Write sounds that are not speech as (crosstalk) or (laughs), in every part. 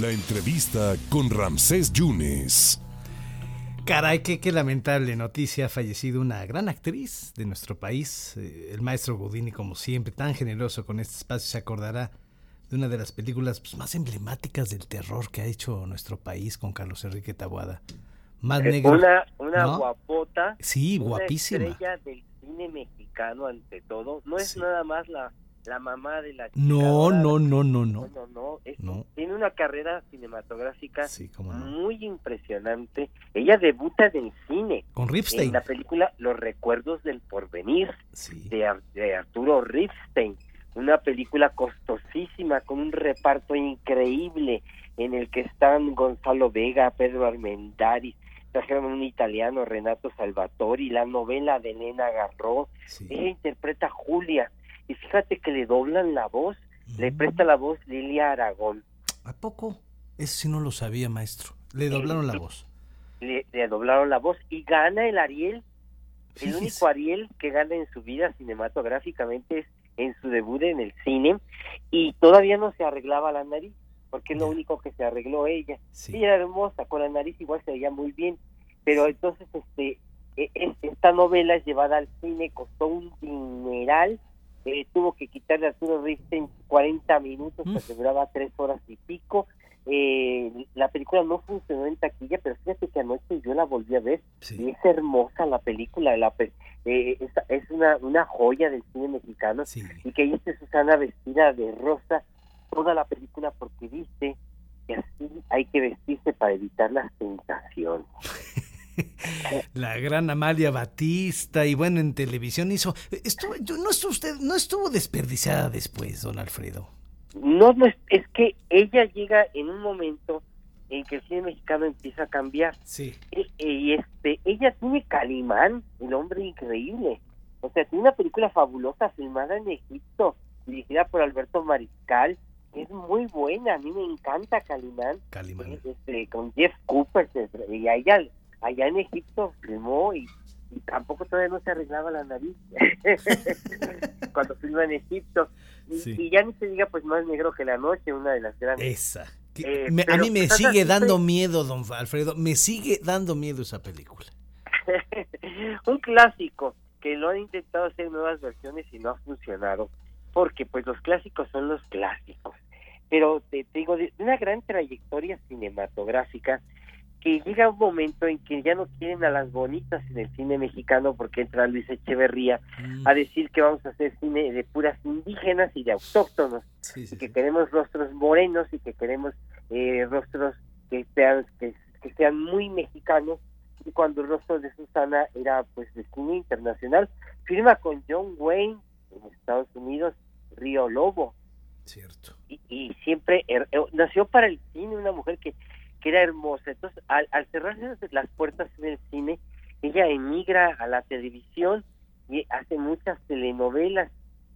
La entrevista con Ramsés Yunes. Caray, qué, qué lamentable noticia. Ha fallecido una gran actriz de nuestro país. Eh, el maestro Godini, como siempre, tan generoso con este espacio, se acordará de una de las películas pues, más emblemáticas del terror que ha hecho nuestro país con Carlos Enrique Tabuada. Más Eh, negro. Una, una ¿no? guapota. Sí, una guapísima. estrella del cine mexicano ante todo. No es Sí. nada más la, la mamá de la chica No, no, no, no, No, no. no, no. Tiene una carrera cinematográfica Sí, no. muy impresionante. Ella debuta en cine. Con Ripstein. En la película Los Recuerdos del Porvenir Sí. de, de Arturo Ripstein. Una película costosísima con un reparto increíble en el que están Gonzalo Vega, Pedro Armendáriz, trajeron un italiano, Renato Salvatori, la novela de Elena Garro. sí. Ella interpreta a Julia y fíjate que le doblan la voz, le Mm. presta la voz Lilia Aragón. ¿A poco? Eso sí no lo sabía, maestro. Le doblaron la voz. Le, le doblaron la voz y gana el Ariel. El único Ariel que gana en su vida cinematográficamente es en su debut en el cine y todavía no se arreglaba la nariz porque es lo único que se arregló ella. Sí. Ella era hermosa, con la nariz igual se veía muy bien, pero entonces este e- esta novela es llevada al cine, costó un dineral, eh, tuvo que quitarle a Arturo Ripstein 40 minutos, Mm. porque duraba tres horas y pico. Eh, la película no funcionó en taquilla, pero fíjate que anoche yo la volví a ver y es hermosa la película, la, pe- eh, es, es una, una joya del cine mexicano Sí. y que está Susana vestida de rosa toda la película porque dice que así hay que vestirse para evitar las tentaciones. (laughs) La gran Amalia Batista y bueno, en televisión hizo... Estuvo, yo- no, estuvo usted, no estuvo desperdiciada después, don Alfredo. No, no es, es que ella llega en un momento en que el cine mexicano empieza a cambiar Sí. y, y, este ella tiene Calimán, el hombre increíble. O sea, tiene una película fabulosa filmada en Egipto, dirigida por Alberto Mariscal. Es muy buena, a mí me encanta Calimán. Calimán. este, con Jeff Cooper y allá, allá en Egipto filmó y, y tampoco todavía no se arreglaba la nariz (laughs) cuando filma en Egipto y, Sí. y ya ni se diga pues más negro que la noche una de las grandes Esa. Eh, me- a mí me Susana sigue dando miedo, don Alfredo. Me sigue dando miedo esa película. (laughs) un clásico que lo han intentado hacer nuevas versiones y no ha funcionado porque pues los clásicos son los clásicos pero te, te digo de una gran trayectoria cinematográfica que llega un momento en que ya no quieren a las bonitas en el cine mexicano porque entra Luis Echeverría Mm, a decir que vamos a hacer cine de puras indígenas y de autóctonos sí, sí, y que sí. queremos rostros morenos y que queremos eh, rostros que sean que, que sean muy mexicanos y cuando el rostro de Susana era pues de cine internacional firma con John Wayne en Estados Unidos Río Lobo Cierto. y, y siempre her- eh, nació para el cine una mujer que, que era hermosa. Entonces al, al cerrarse las puertas del cine ella emigra a la televisión y hace muchas telenovelas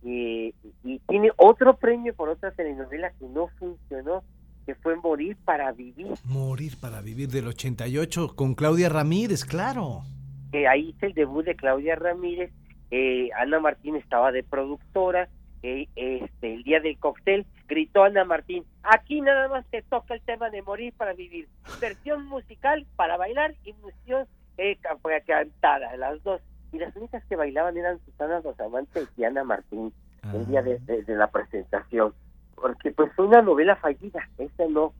eh, y tiene otro premio por otra telenovela que no funcionó que fue Morir para Vivir. Morir para vivir del 88 con Claudia Ramírez, claro. que ahí hice el debut de Claudia Ramírez, eh, Ana Martín estaba de productora, eh, este, el día del cóctel gritó Ana Martín, aquí nada más te toca el tema de morir para vivir, versión musical para bailar y versión eh, cantada, las dos. Y las únicas que bailaban eran Susana Los Amantes y Ana Martín el día de, de- de la presentación, porque pues fue una novela fallida, esta no,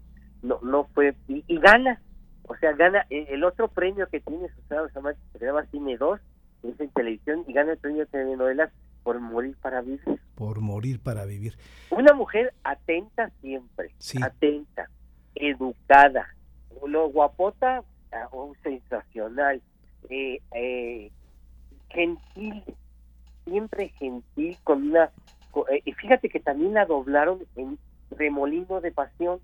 no, no fue, y, y gana, o sea, gana eh, el otro premio que tiene Susana Los Amantes, que se llama Cine 2, es en televisión, y gana el premio de telenovelas por morir para vivir. Por morir para vivir. Una mujer atenta siempre, Sí. atenta, educada, lo guapota, ah, oh, sensacional, eh, eh, gentil, siempre gentil, con una... co- eh, y fíjate que también la doblaron en Remolino de Pasión,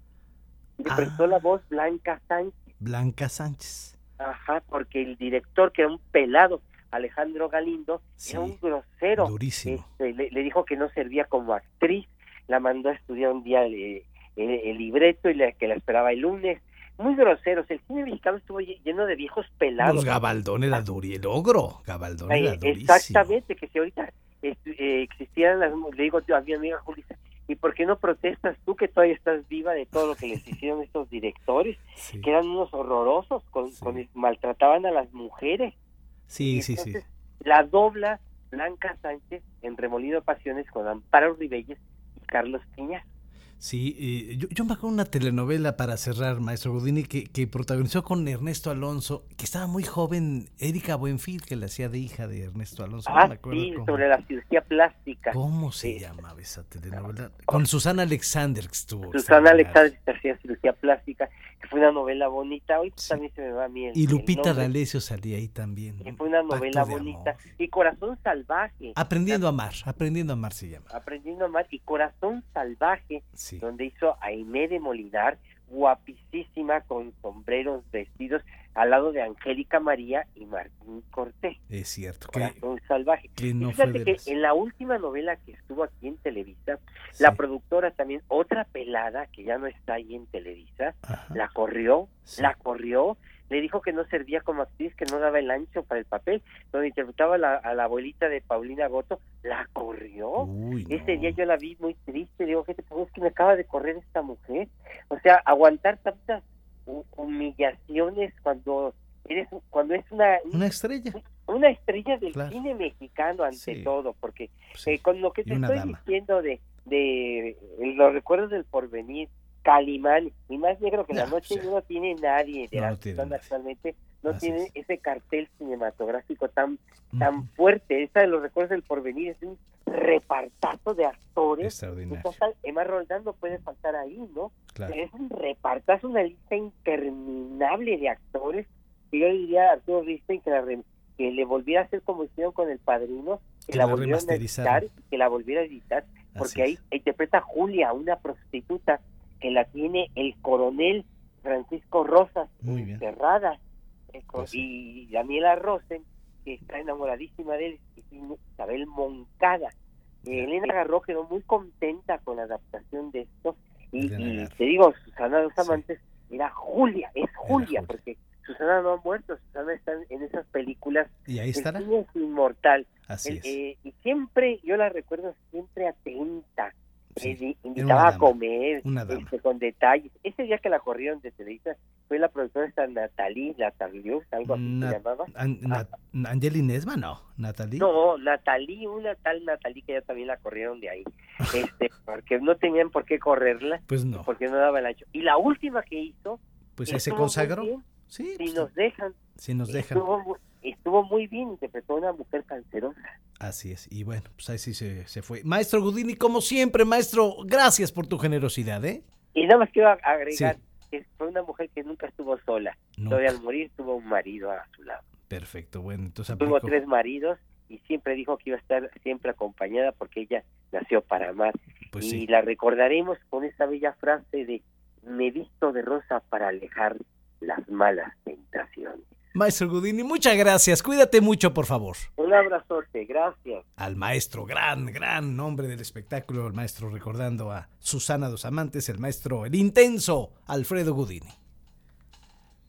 le Ah. prestó la voz Blanca Sánchez, Blanca Sánchez. ajá, porque el director, que era un pelado, Alejandro Galindo, Sí, era un grosero, Durísimo. este, le, le dijo que no servía como actriz, la mandó a estudiar un día el, el- el libreto y le- que la esperaba el lunes. Muy groseros. El cine mexicano estuvo lle- lleno de viejos pelados. Los Gabaldón era duri, el ogro. Gabaldón Ay, era durísimo. exactamente, que si ahorita estu- eh, existieran las, le digo yo a mi amiga Julissa, ¿y por qué no protestas tú que todavía estás viva de todo lo que les (laughs) hicieron estos directores? Que eran unos horrorosos, con, maltrataban a las mujeres. Sí, sí, sí. La dobla Blanca Sánchez en Remolido de Pasiones con Amparo Ribelles y Carlos Piña. Sí, yo, yo, me acuerdo una telenovela para cerrar, maestro Godini, que, que, protagonizó con Ernesto Alonso, que estaba muy joven, Erika Buenfil, que le hacía de hija de Ernesto Alonso. Ah, sí, sobre la cirugía plástica. ¿Cómo se llamaba esa telenovela? Con Susana Alexander que estuvo. Susana Alexander que hacía cirugía plástica, que fue una novela bonita, hoy también se me va bien. Y Lupita D'Alessio salía ahí también. Que fue una novela bonita. Y Corazón Salvaje. Aprendiendo a amar, Aprendiendo a amar se llama. Aprendiendo a amar y Corazón Salvaje donde hizo a Aimé de Molinar, guapísima con sombreros vestidos al lado de Angélica María y Martín Cortés. Es cierto. Corazón salvaje. Fíjate que en la última novela que estuvo aquí en Televisa, la productora también, otra pelada que ya no está ahí en Televisa, la corrió, la corrió le dijo que no servía como actriz, que no daba el ancho para el papel, donde interpretaba a la abuelita de Paulina Goto, la corrió. Ese día yo la vi muy triste, digo, ¿qué te Es que me acaba de correr esta mujer. O sea, aguantar tantas humillaciones cuando eres cuando es una una estrella. una estrella del cine mexicano ante todo porque eh, con lo que te estoy diciendo de de los recuerdos del porvenir Calimán y más negro que la noche no tiene nadie de la actualmente no tiene ese cartel cinematográfico tan tan fuerte esa de los recuerdos del porvenir es un repartazo de actores Emma Roldán no puede faltar ahí no es un repartazo una lista interminable de actores yo diría a Arturo Risten que, que le volviera a hacer como hicieron con el padrino que, la, volviera a editar que la volviera a editar porque ahí interpreta a Julia una prostituta que la tiene el coronel Francisco Rosas encerrada pues y Daniela Rosen que está enamoradísima de él y Isabel Moncada. Elena Garro quedó muy contenta con la adaptación de esto y, te digo Susana los amantes era Julia es Julia, porque Susana no ha muerto Susana está en esas películas y ahí estará es inmortal eh, y siempre yo la recuerdo siempre atenta invitaba a comer este, con detalles. Ese día que la corrieron de Televisa fue la productora esta Natalie Latalius, algo así se llamaba. An ah. Nesma, no, Natalie. No, Natalie, una tal Natalie que ya también la corrieron de ahí. (laughs) este, porque no tenían por qué correrla. Pues no. Porque no daba el ancho. Y la última que hizo. Pues se consagró. Sí. Si pues nos dejan. Si nos dejan estuvo muy bien, interpretó a una mujer cancerosa. Así es, y bueno, pues ahí sí se, fue. Maestro Gudini, como siempre, maestro, gracias por tu generosidad, ¿eh? Y nada más quiero agregar que fue una mujer que nunca estuvo sola. Todavía al morir tuvo un marido a su lado. Perfecto, bueno, entonces Tuvo tres maridos y siempre dijo que iba a estar siempre acompañada porque ella nació para amar. Pues y la recordaremos con esa bella frase de me visto de rosa para alejar las malas tentaciones. Maestro Gudini, muchas gracias. Cuídate mucho, por favor. Un abrazote, gracias. Al maestro, gran, gran nombre del espectáculo, el maestro recordando a Susana dos Amantes, el maestro, el intenso Alfredo Gudini.